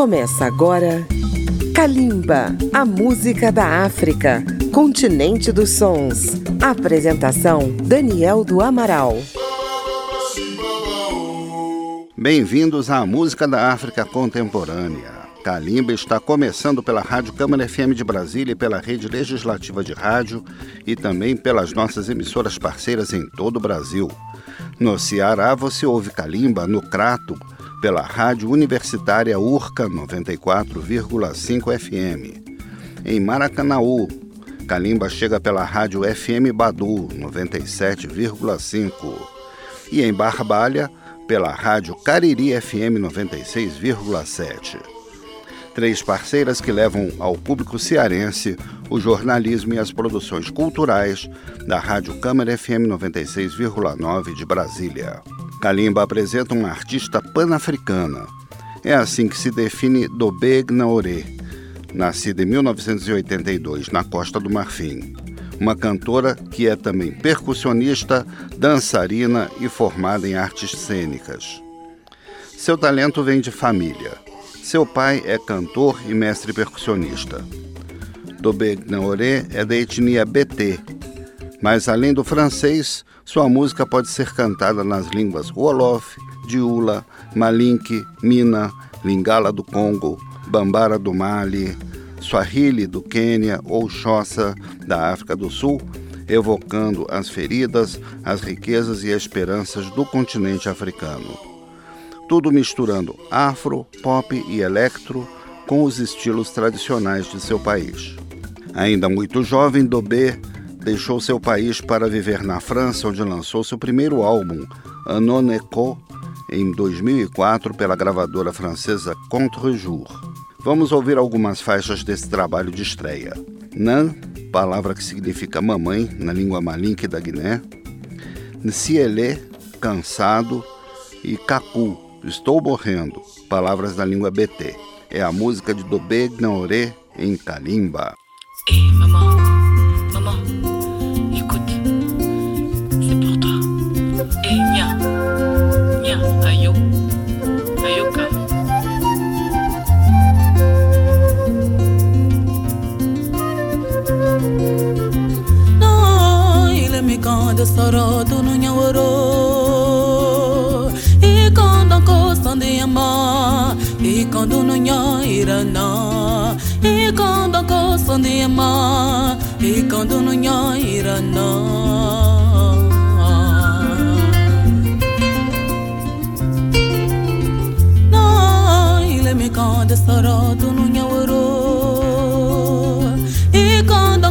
Começa agora Kalimba, a música da África, continente dos sons. Apresentação Daniel do Amaral. Bem-vindos à música da África contemporânea. Kalimba está começando pela Rádio Câmara FM de Brasília e pela Rede Legislativa de Rádio e também pelas nossas emissoras parceiras em todo o Brasil. No Ceará você ouve Kalimba no Crato pela Rádio Universitária Urca 94,5 FM. Em Maracanaú, Kalimba chega pela Rádio FM Badu 97,5 e em Barbalha pela Rádio Cariri FM 96,7 três parceiras que levam ao público cearense o jornalismo e as produções culturais da Rádio Câmara FM 96,9 de Brasília. Kalimba apresenta uma artista pan-africana. É assim que se define Dobé Gnaoré, nascida em 1982 na Costa do Marfim. Uma cantora que é também percussionista, dançarina e formada em artes cênicas. Seu talento vem de família. Seu pai é cantor e mestre percussionista. Dobé Gnaoré é da etnia BT, mas além do francês, sua música pode ser cantada nas línguas Wolof, Diula, Malinke, Mina, Lingala do Congo, Bambara do Mali, Swahili do Quênia ou Xhosa da África do Sul, evocando as feridas, as riquezas e esperanças do continente africano tudo misturando afro, pop e electro com os estilos tradicionais de seu país. Ainda muito jovem, Dobé deixou seu país para viver na França, onde lançou seu primeiro álbum, Anoneco, em 2004 pela gravadora francesa Contre-Jour. Vamos ouvir algumas faixas desse trabalho de estreia. Nan, palavra que significa mamãe na língua malinque da Guiné, Nsiele, cansado, e Kaku, Estou morrendo. Palavras da língua BT. É a música de Dobé Gnaoré em Kalimba. de soro tu nu nya woro i kondo ko sande yama i kondo nu nya irana i kondo ko sande yama i kondo nu nya irana de soro tu nu nya woro i kondo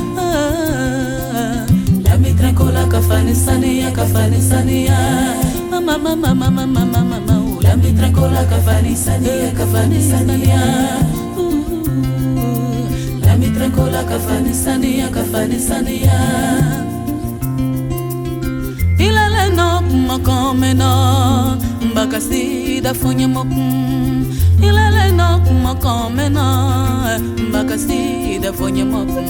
kafanisania mama mama mama mama mama lamitrakola kafanisania kafanisania. Lamitrakola kafanisania kafanisania. Ilaleno mokomeno mbaka sidafunye mokum ilaleno mokomeno mbaka sidafunye mokum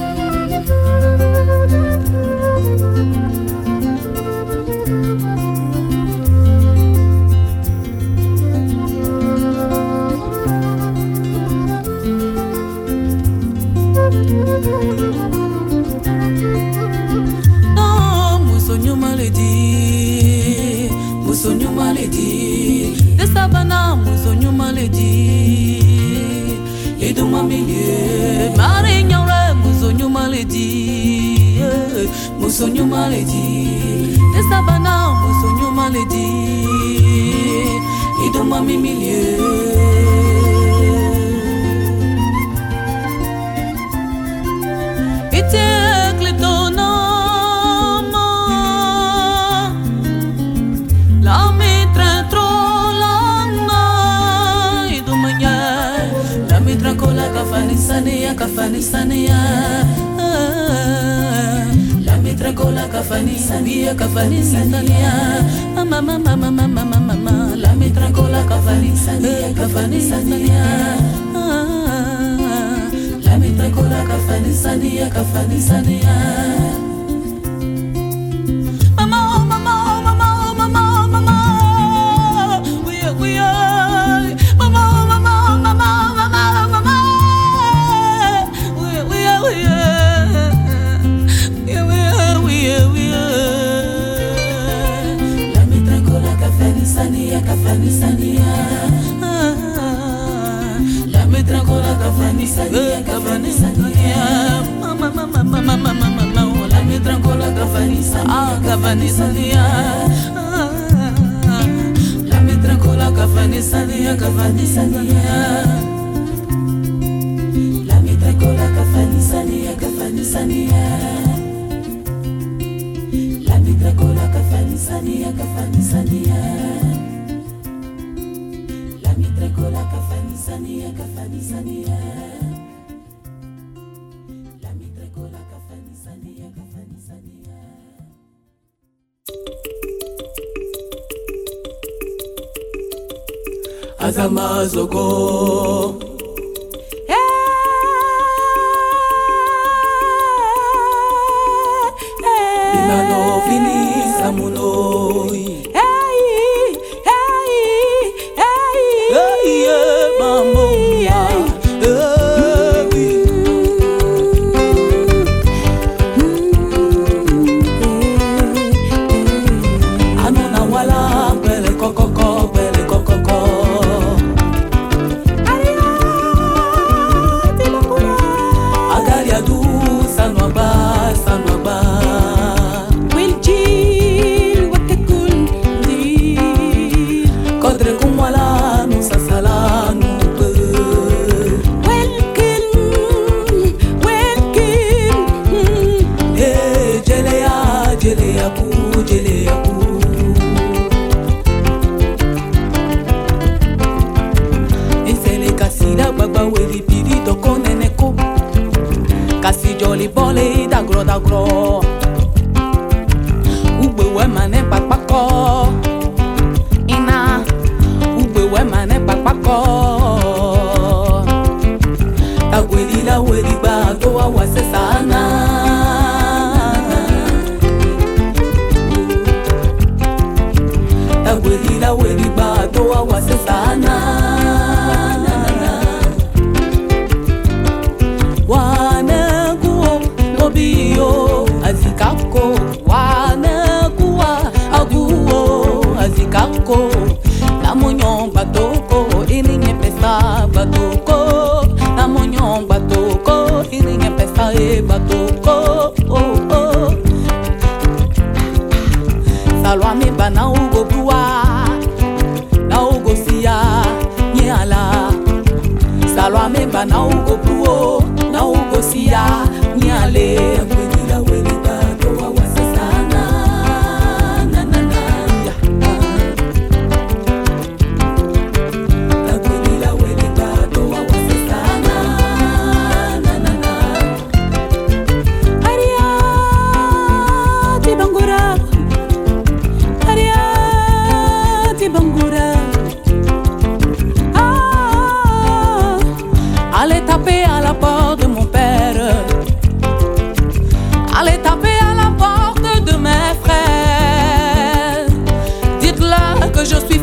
Oh, non, mousonio malédi, mousonio malédi, de sabana mousonio malédi, et de ma milieu, marignore mousonio malédi, mousonio malédi, de sabana mousonio malédi, et de ma milieu. ثانية لم يتركوا كفني ثانية كفني ثانية ماما ماما ماما ماما ماما لم يتركوا كفني ثانية كفني ثانية لم يتركوا كفني ثانية كفني ثانية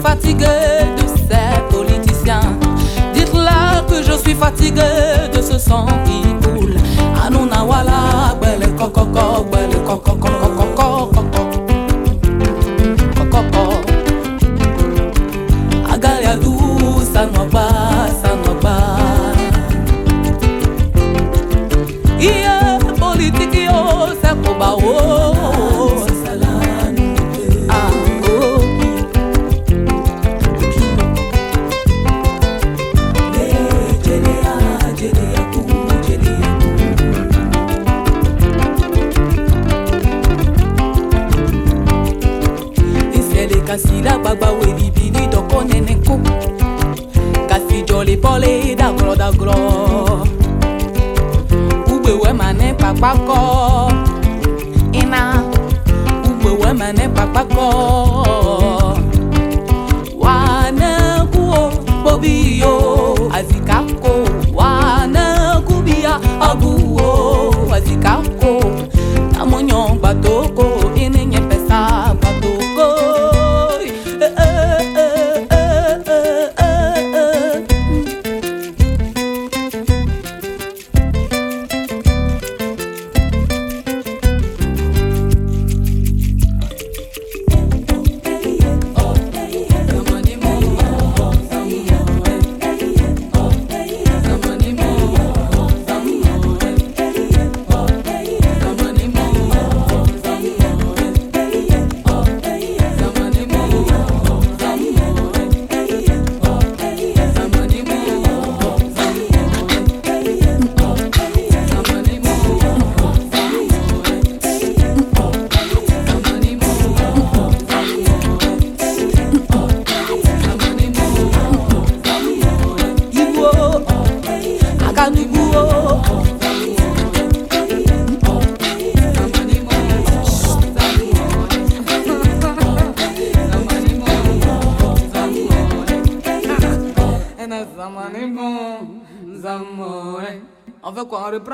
fatigué de ces politiciens. Dites-leur que je suis fatigué de ce sang qui coule. Anouna wala, belle coco, belle coco, coco, coco.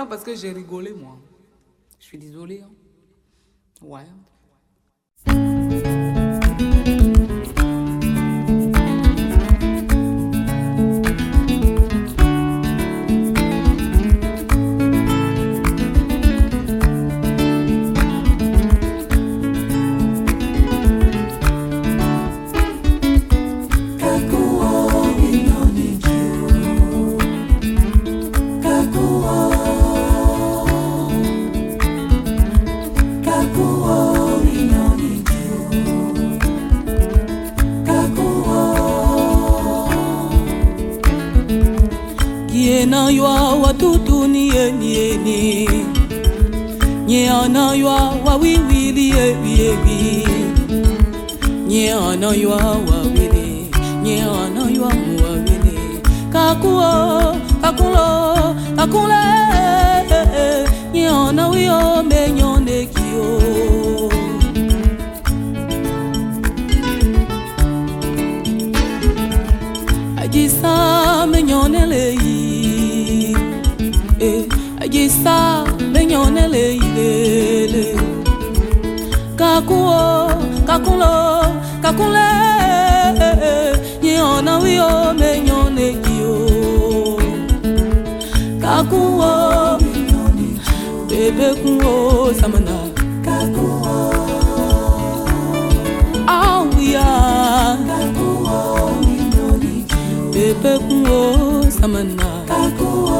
parce que j'ai rigolé, moi. Agisa menyonelei Eh Agisa menyonelei lele Kakuo kakulo kakule Nyona wio menyone kio Kakuo Bebe kuo samana kakuwo samana kakuwo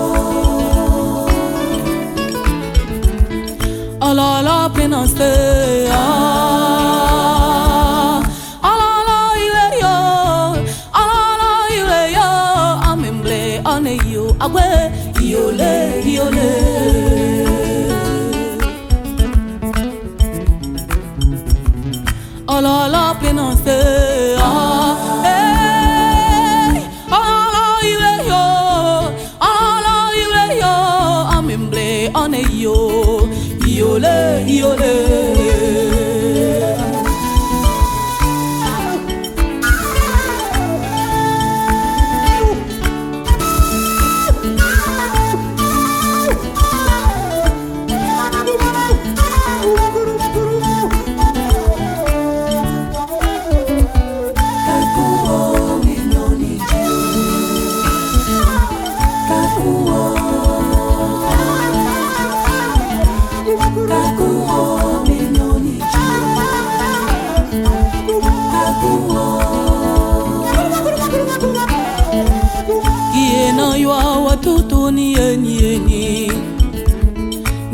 ọlọlọ pinna se ọ.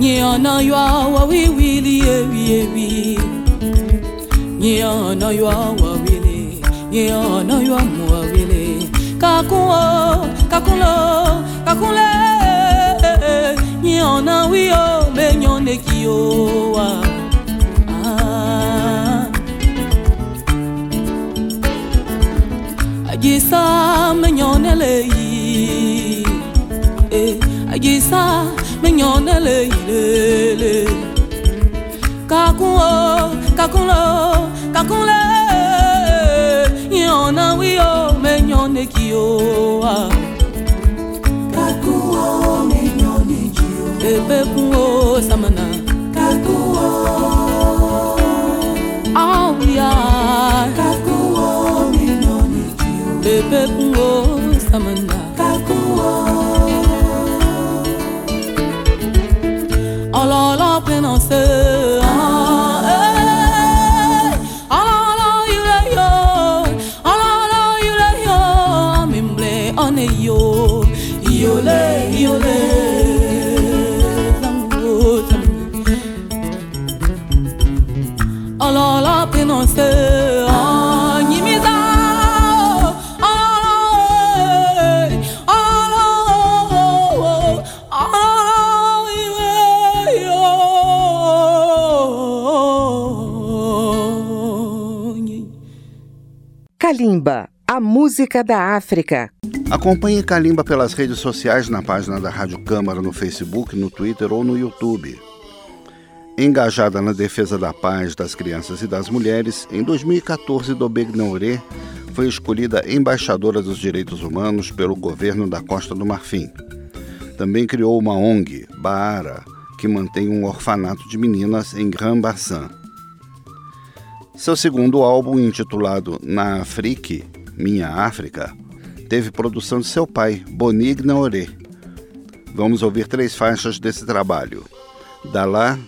nye ọ̀nà yọ wọ wíwìlì ewì ewì nye ọ̀nà yọ wọ wílì nye ọ̀nà yọ mú wọ wílì kakun o kakun lo kakun lẹ nye ọ̀nà wí o mẹ́yàn lẹ́kì. Ajisa ajisa. mignonne le le le kakun o kakun lo kakun le yon na wi o mignonne ki o ah kakun o mignonne ki o bebe kun o samana kakun o ah we mignonne ki bebe kun samana kakun been on third. Kalimba, a música da África. Acompanhe Kalimba pelas redes sociais na página da Rádio Câmara no Facebook, no Twitter ou no YouTube. Engajada na defesa da paz das crianças e das mulheres, em 2014 Dobeg foi escolhida embaixadora dos direitos humanos pelo governo da Costa do Marfim. Também criou uma ONG, Baara, que mantém um orfanato de meninas em Grand Bassam. Seu segundo álbum, intitulado Na Afrique, Minha África, teve produção de seu pai, Bonig Naoré. Vamos ouvir três faixas desse trabalho: Dalá,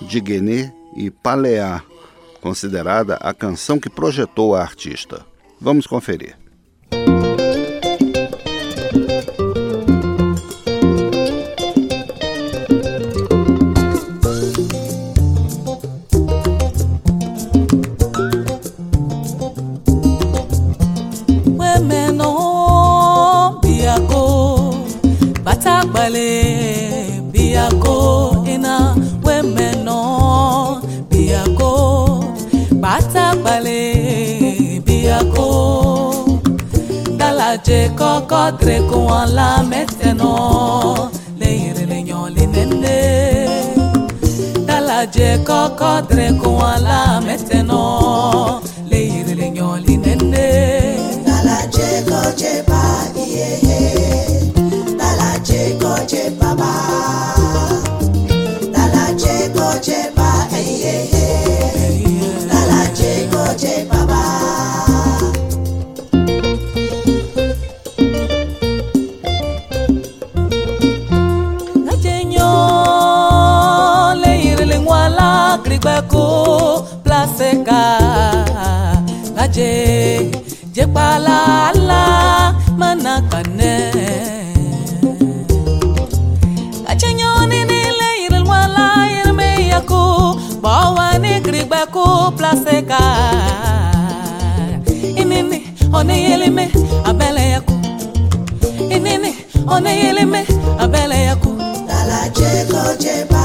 Diguené e Paleá, considerada a canção que projetou a artista. Vamos conferir. je koko tre kwa la meteno le ire le nyon le nele dala je koko tre kwa la meteno le ire le nyon le nele dala je ko je iye dala je ko je jepalala mana kane gaje nyoni nile yiril wala yirme yako bawa ni grigbẹ́kó plaseka. Inini one yelime abele yako inini one yelime abele yako dala jeko jeba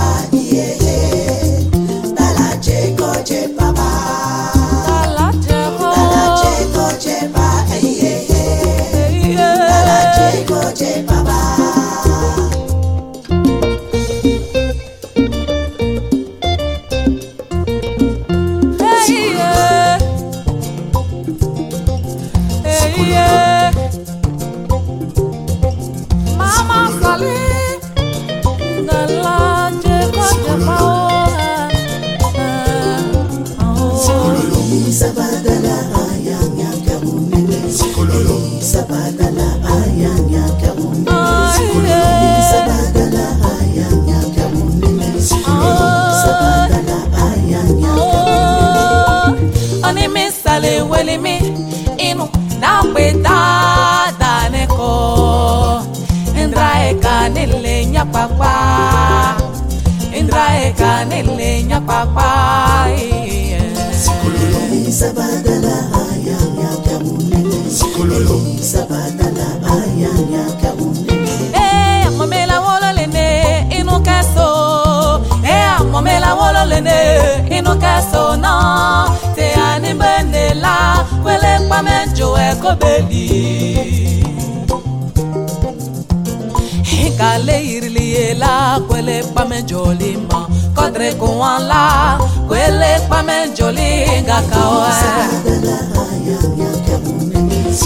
Kale irili la kwele kwa menjoli ma. Kodre kuwan la kwele kwa menjoli nga kabunene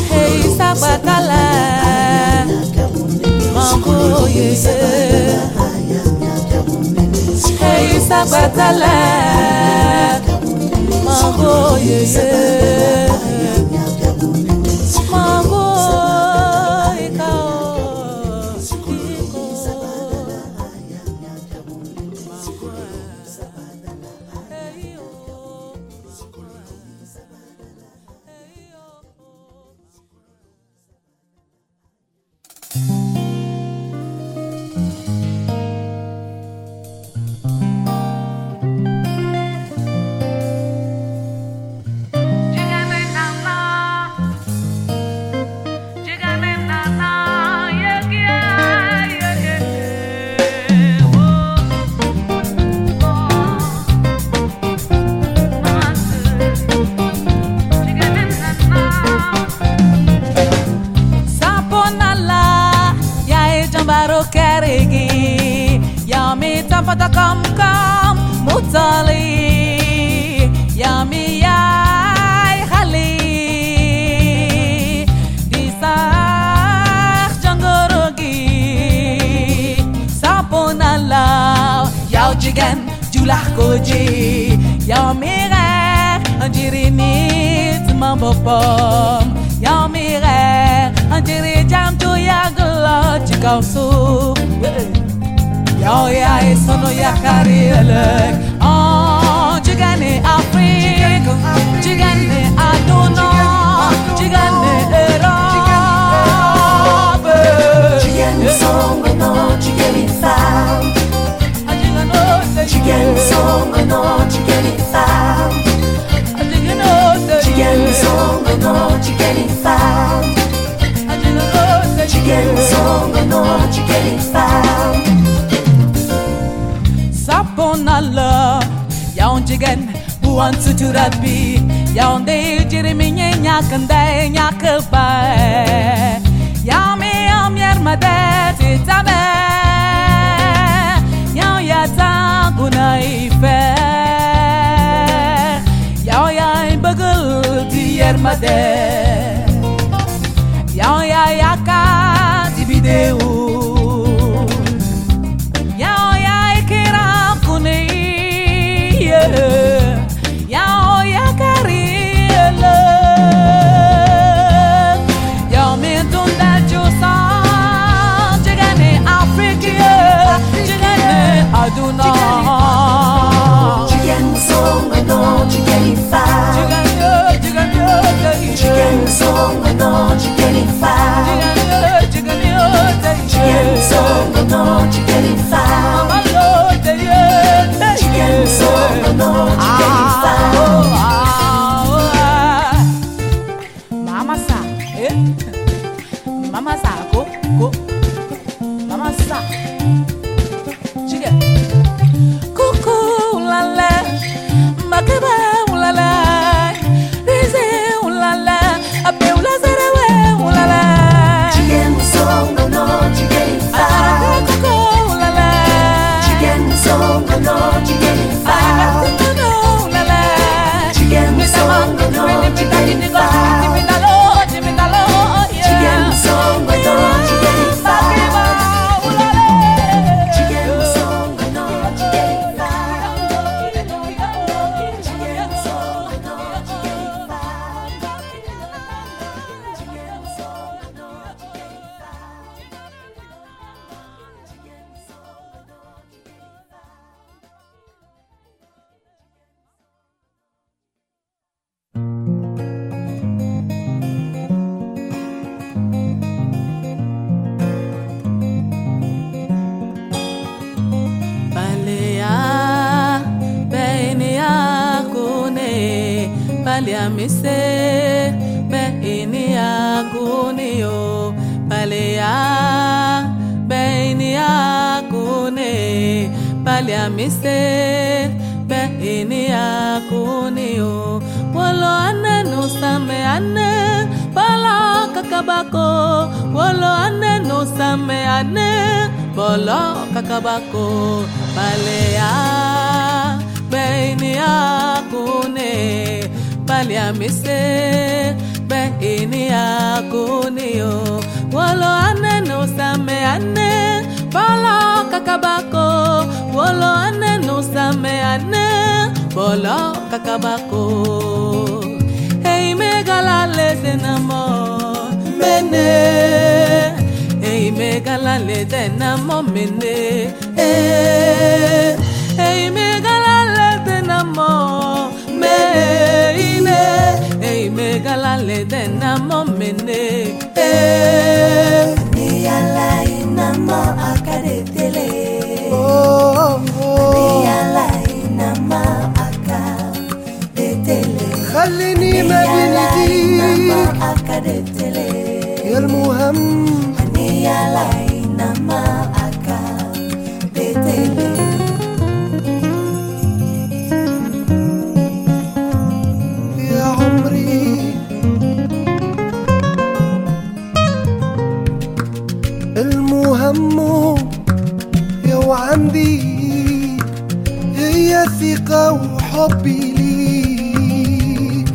Hey sabatala kabunene Hey sabatala ye ledena momene. Eh eh me gala ledena mo me eh, ine Ei me gala ledena momene. Eh. Ni ala ina mo akade tele. Oh oh. Ni ala ina mo akade tele khalini mabinidi akade tele. يا المهم هني علي ثقة وحبي ليك.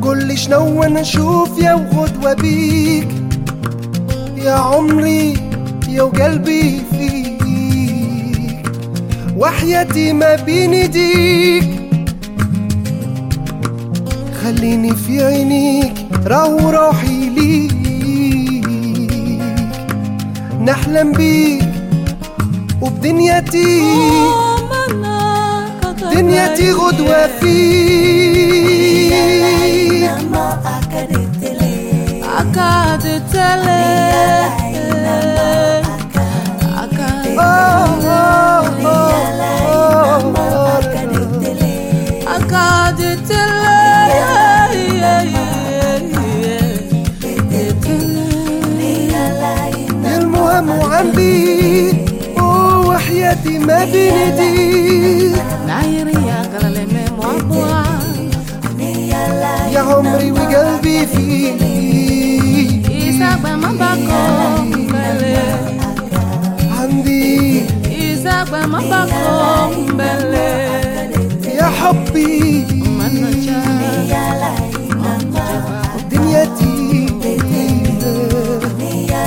كل شنو أنا أشوف يا وغدوة بيك يا عمري يا وقلبي فيك. وحياتي ما بين إيديك. خليني في عينيك راهو روحي ليك. نحلم بيك وبدنيتي دنيتي غدوة فيك آه آه آه المهم وعندي وحياتي ما بين ايديك وقلبي فيك عندي يا حبي دنيتي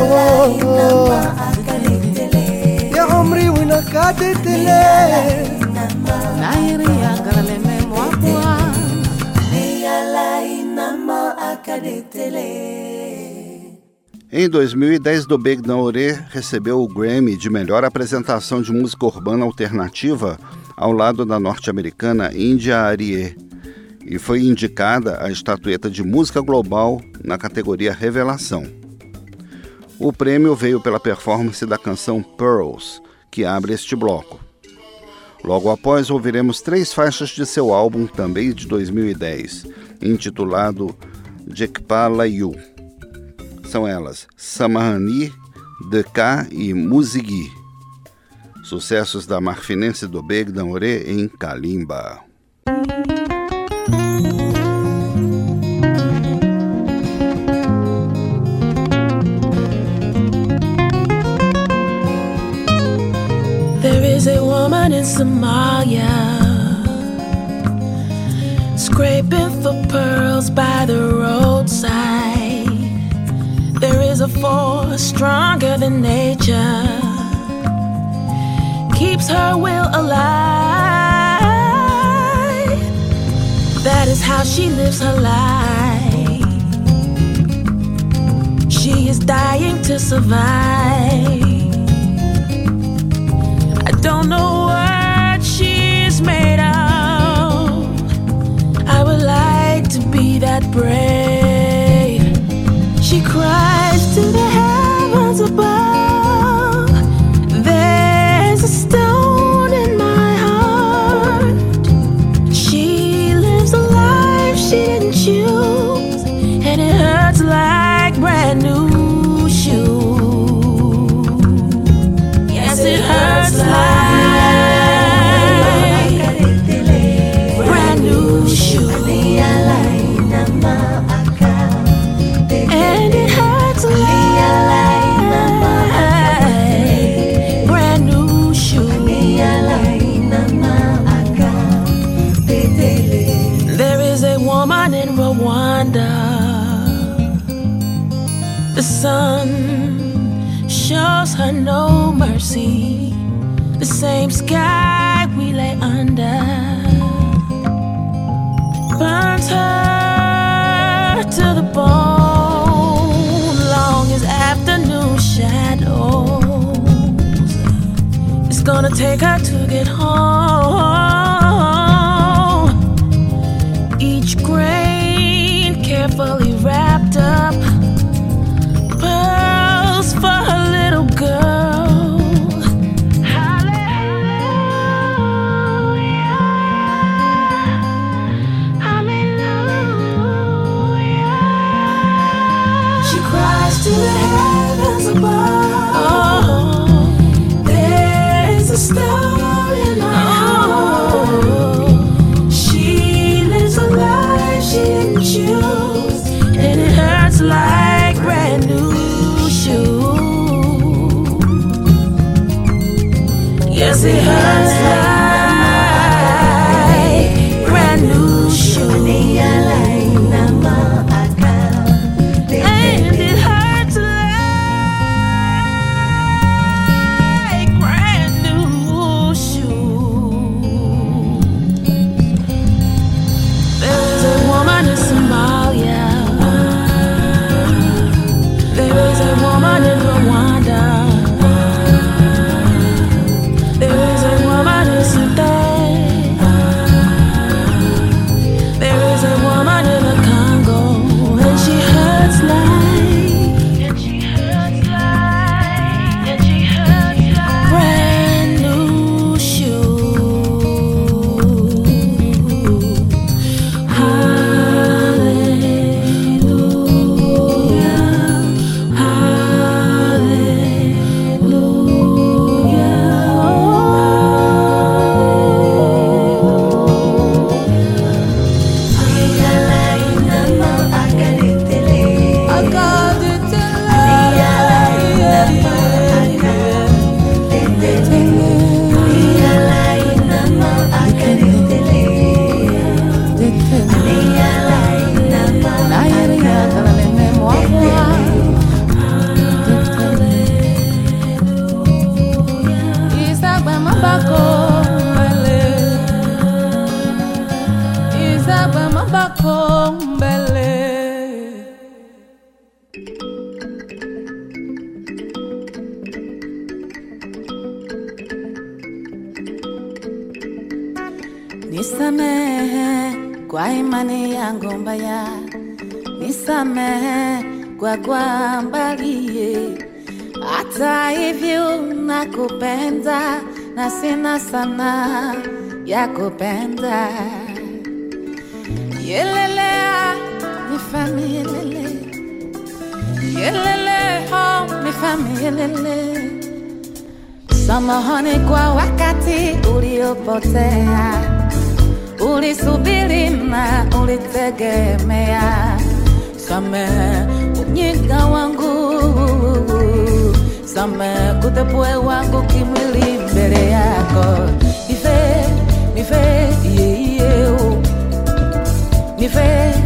أوه، أوه. يا عمري وينك قعدت ليه Em 2010, Dobeg Naoré recebeu o Grammy de melhor apresentação de música urbana alternativa ao lado da norte-americana India Arie e foi indicada a estatueta de música global na categoria Revelação. O prêmio veio pela performance da canção Pearls, que abre este bloco. Logo após, ouviremos três faixas de seu álbum, também de 2010, intitulado Jekpa Layu. São elas Samahani, Deka e Musigi. Sucessos da marfinense do Begdan Ore em Kalimba. There is a woman in Somalia scraping for pearls by the roadside. There is a force stronger than nature, keeps her will alive. That is how she lives her life. She is dying to survive. I don't know what she's made that brave. She cries to the same sky we lay under burns her to the bone. Long as afternoon shadows, it's gonna take her to get home. Cries to the heavens above. There's a star mabako mbele. Nisamehe kwa imani yangu mbaya, nisamehe kwa kwa mbali, hata hivyo nakupenda. kupenda na sina sana ya kupenda. Yelelea nifamilele yelele ho nifamilele samahani kwa wakati uliopotea. Ulisubiri na ulitegemea. Samehe unyika wangu. Samehe kutepue wangu kimwilini sereia Me vê, me vê, e eu. Me vê.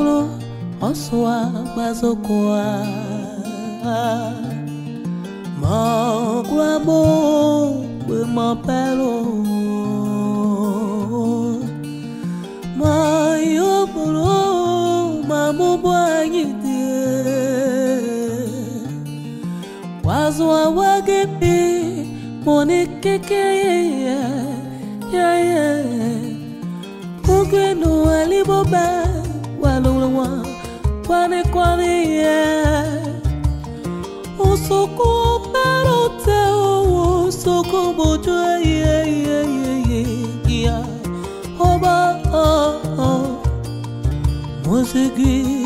mokolo osoa bazokoa mokuabo kwe mopelo mayobolo mamobwanyite wazwa yeye yeye yaye kugweno aliboba panekoa die Osoko peroteo osoko bojoe ye ye ye ye ya Oba oh oh. Mosegui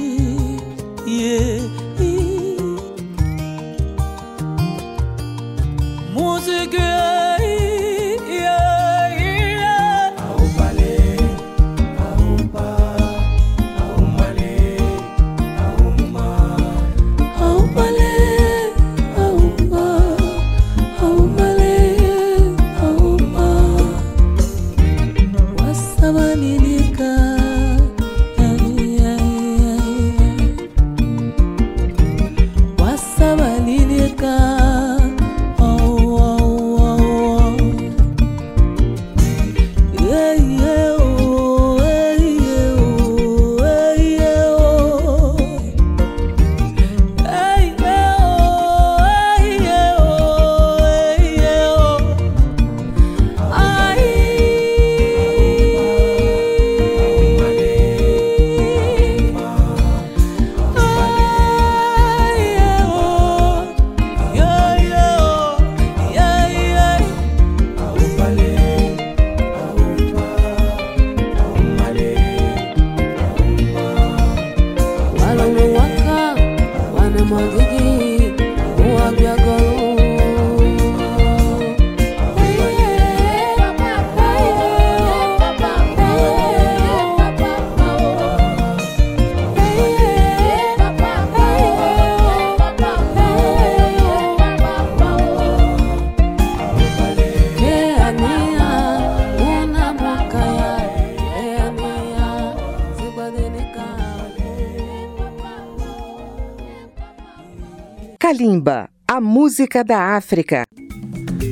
música da África.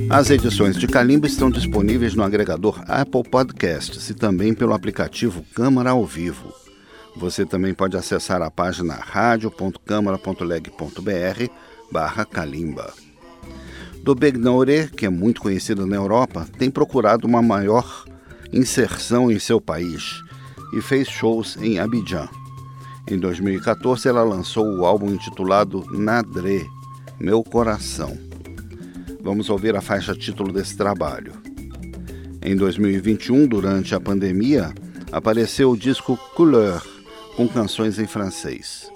As edições de Calimba estão disponíveis no agregador Apple Podcasts e também pelo aplicativo Câmara ao Vivo. Você também pode acessar a página radio.câmara.leg.br barra Calimba. Do Begnaure, que é muito conhecida na Europa, tem procurado uma maior inserção em seu país e fez shows em Abidjan. Em 2014, ela lançou o álbum intitulado Nadré, Meu Coração. Vamos ouvir a faixa título desse trabalho. Em 2021, durante a pandemia, apareceu o disco Couleur, com canções em francês.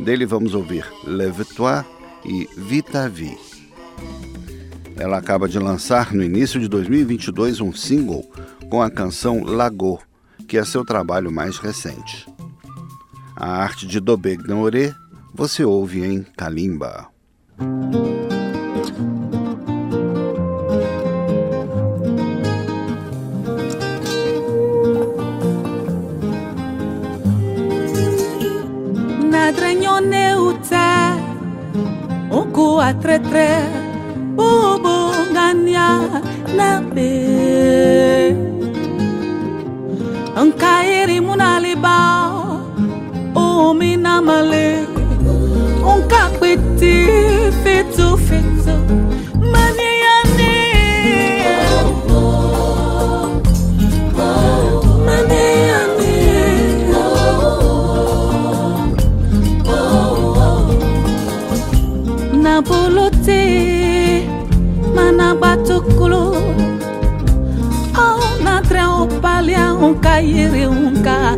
Dele vamos ouvir Lève-toi e Vita Vie. Ela acaba de lançar no início de 2022 um single com a canção Lago, que é seu trabalho mais recente. A arte de Naoré você ouve em Kalimba. tretre bobongania na be nkairi munaliba ominamale fetu Maniane na bolote mana batukulu. Au na tre o palia un kairi un ka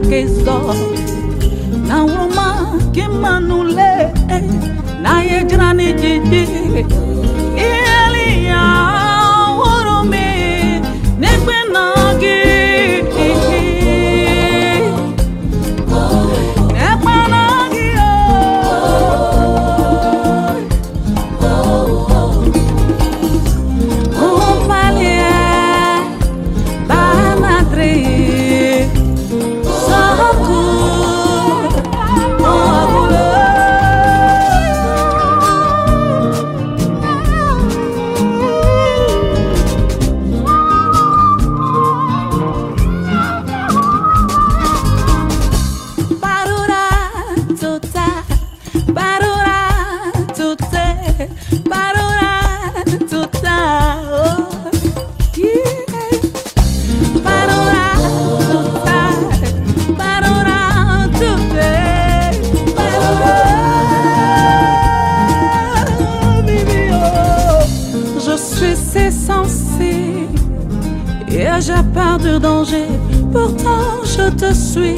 dur danger. Pourtant, je te suis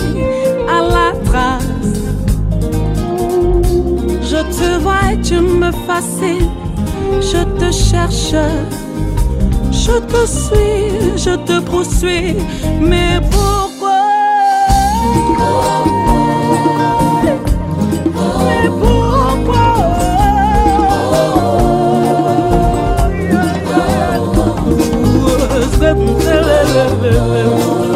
à la trace. Je te vois et tu me fascines. Je te cherche, je te suis, je te poursuis. Mais pourquoi? Mais pourquoi? Thank you.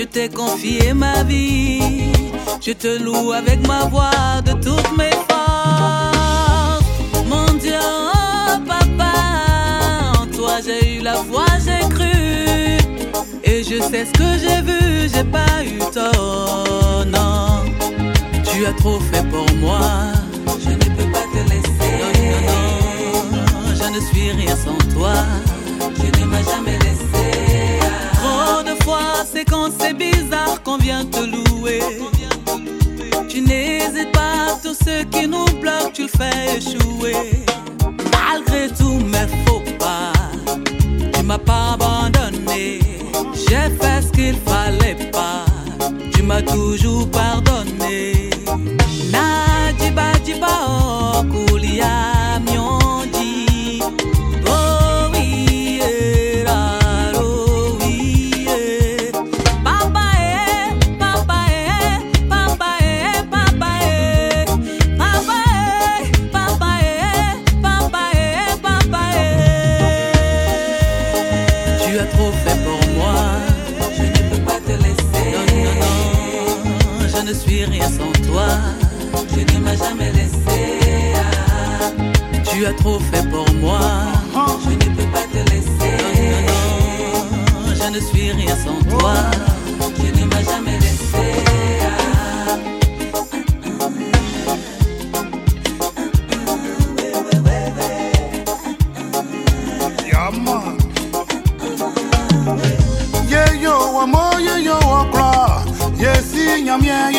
Je t'ai confié ma vie. Je te loue avec ma voix de toutes mes forces. Mon Dieu, oh, papa, en toi j'ai eu la foi, j'ai cru. Et je sais ce que j'ai vu, j'ai pas eu tort, non. Tu as trop fait pour moi. Je ne peux pas te laisser. Non, non, non, je ne suis rien sans toi. Tu ne m'as jamais laissé. De fois, c'est quand c'est bizarre qu'on vient te louer. Tu n'hésites pas, tout ce qui nous bloque, tu le fais échouer. Malgré tous mes faux pas, tu m'as pas abandonné. J'ai fait ce qu'il fallait pas. Tu m'as toujours pardonné. Nadiba diba oh, trop fait pour moi. Je ne peux pas te laisser. Je ne suis rien sans toi. Tu ne m'as jamais laissé. ah. Yeah.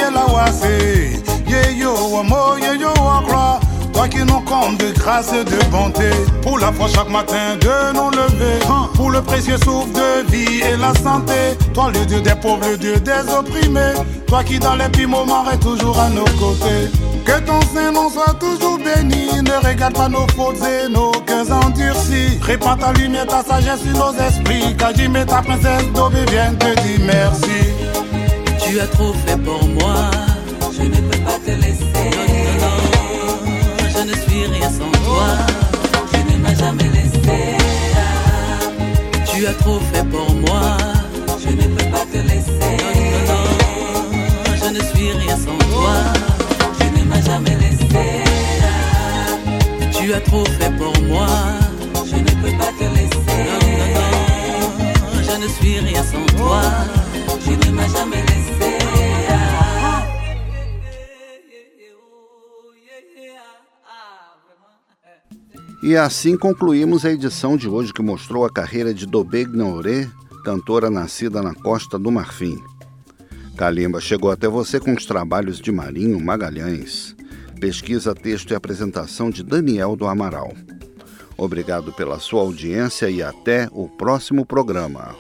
Toi qui nous combles de grâce et de bonté, pour la foi chaque matin de nous lever, pour le précieux souffle de vie et la santé. Toi le Dieu des pauvres, le Dieu des opprimés, toi qui dans les pires moments es toujours à nos côtés. Que ton Saint-Nom soit toujours béni, ne regarde pas nos fautes et nos cœurs endurcis. Répand ta lumière, ta sagesse sur nos esprits, car mets ta princesse d'Aubé vient te dire merci. Tu as trop fait pour moi, je ne peux pas te laisser. As trop fait pour moi, je ne peux pas te laisser. Non, non, non, je ne suis rien sans toi, tu ne m'as jamais laissé. Tu as trop fait pour moi, je ne peux pas te laisser. Non, non, non, je ne suis rien sans toi, tu ne m'as jamais laissé. E assim concluímos a edição de hoje que mostrou a carreira de Dobé Gnauré, cantora nascida na Costa do Marfim. Kalimba chegou até você com os trabalhos de Marinho Magalhães, pesquisa, texto e apresentação de Daniel do Amaral. Obrigado pela sua audiência e até o próximo programa.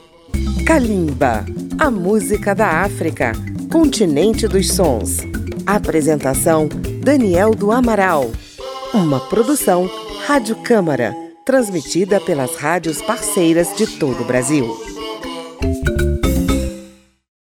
Kalimba, a música da África, continente dos sons. Apresentação: Daniel do Amaral. Uma produção Rádio Câmara, transmitida pelas rádios parceiras de todo o Brasil.